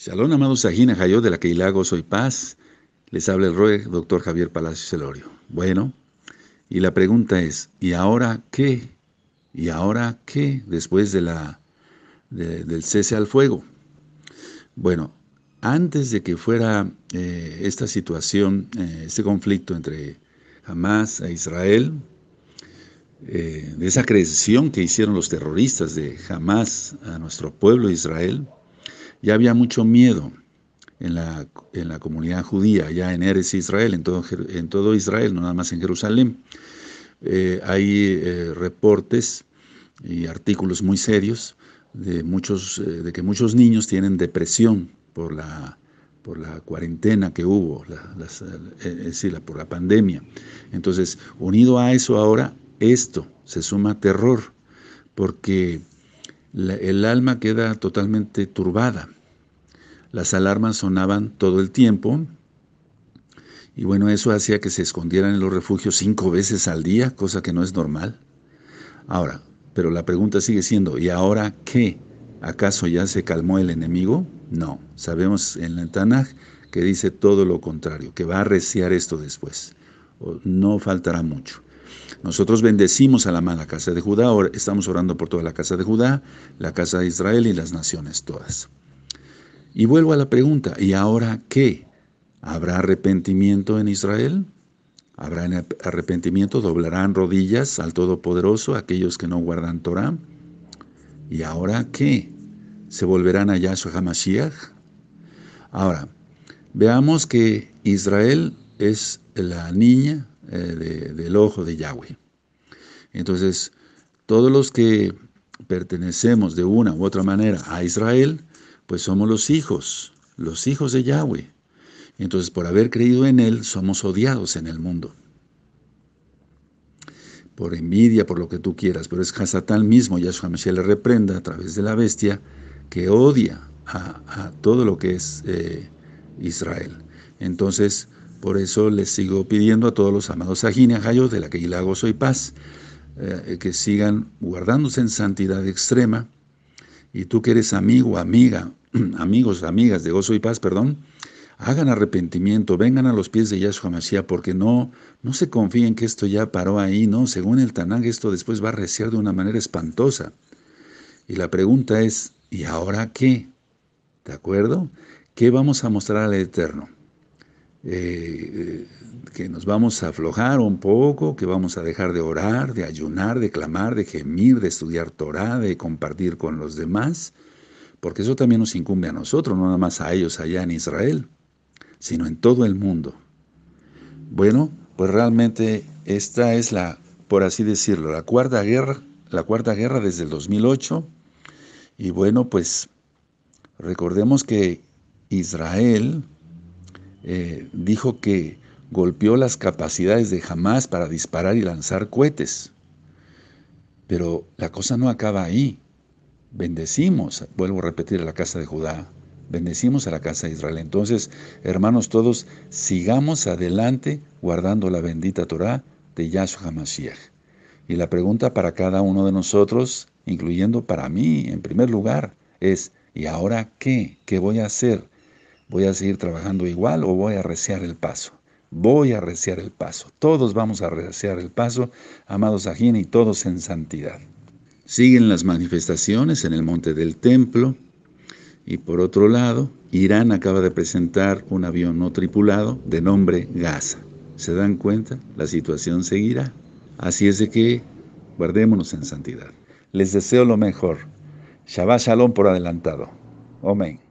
Shalom, amados Sajina Jayot de la Keilago Soy Paz. Les habla el Roe, doctor Javier Palacios Celorio. Bueno, y la pregunta es, ¿y ahora qué? ¿Y ahora qué después de la, del cese al fuego? Bueno, antes de que fuera eh, esta situación, eh, este conflicto entre Hamas e Israel, eh, de esa creación que hicieron los terroristas de Hamas a nuestro pueblo Israel, ya había mucho miedo en la, en la comunidad judía, ya en Eres Israel, en todo, en todo Israel, no nada más en Jerusalén. Eh, hay eh, reportes y artículos muy serios de, muchos, eh, de que muchos niños tienen depresión por la, por la cuarentena que hubo, es decir, por la pandemia. Entonces, unido a eso ahora, esto se suma terror, porque el alma queda totalmente turbada. Las alarmas sonaban todo el tiempo y bueno, eso hacía que se escondieran en los refugios cinco veces al día, cosa que no es normal. Ahora, pero la pregunta sigue siendo, ¿y ahora qué? ¿Acaso ya se calmó el enemigo? No, sabemos en el Tanaj que dice todo lo contrario, que va a arreciar esto después. No faltará mucho. Nosotros bendecimos a la mala casa de Judá, estamos orando por toda la casa de Judá, la casa de Israel y las naciones todas. Y vuelvo a la pregunta, ¿y ahora qué? ¿Habrá arrepentimiento en Israel? ¿Habrá arrepentimiento? ¿Doblarán rodillas al Todopoderoso aquellos que no guardan Torah? ¿Y ahora qué? ¿Se volverán a Yahshua HaMashiach? Ahora, veamos que Israel es la niña eh, del ojo de Yahweh. Entonces, todos los que pertenecemos de una u otra manera a Israel, pues somos los hijos, los hijos de Yahweh. Entonces, por haber creído en Él, somos odiados en el mundo. Por envidia, por lo que tú quieras, pero es Hasatán mismo, Yahshua Mashiach le reprenda a través de la bestia, que odia a, todo lo que es eh, Israel. Entonces, por eso les sigo pidiendo a todos los amados Sajina de la que la gozo y paz, eh, que sigan guardándose en santidad extrema. Y tú que eres amigo, amiga, amigos, amigas de gozo y paz, perdón, hagan arrepentimiento, vengan a los pies de Yahshua Mashiach, porque no, no se confíen que esto ya paró ahí, no, según el Tanag esto después va a reciar de una manera espantosa. Y la pregunta es, ¿y ahora qué? ¿De acuerdo? ¿Qué vamos a mostrar al Eterno? Eh, que nos vamos a aflojar un poco, que vamos a dejar de orar, de ayunar, de clamar, de gemir, de estudiar Torah, de compartir con los demás, porque eso también nos incumbe a nosotros, no nada más a ellos allá en Israel, sino en todo el mundo. Bueno, pues realmente esta es la, por así decirlo, la cuarta guerra, la cuarta guerra desde el 2008, y bueno, pues recordemos que Israel, eh, dijo que golpeó las capacidades de Hamas para disparar y lanzar cohetes. Pero la cosa no acaba ahí. Bendecimos, vuelvo a repetir, a la casa de Judá, bendecimos a la casa de Israel. Entonces, hermanos todos, sigamos adelante guardando la bendita Torah de Yahshua HaMashiach. Y la pregunta para cada uno de nosotros, incluyendo para mí en primer lugar, es, ¿y ahora qué? ¿Qué voy a hacer? ¿Voy a seguir trabajando igual o voy a reciar el paso? Voy a reciar el paso. Todos vamos a reciar el paso, amados Ajín, y todos en santidad. Siguen las manifestaciones en el monte del templo. Y por otro lado, Irán acaba de presentar un avión no tripulado de nombre Gaza. ¿Se dan cuenta? La situación seguirá. Así es de que guardémonos en santidad. Les deseo lo mejor. Shabbat Shalom por adelantado. Amén.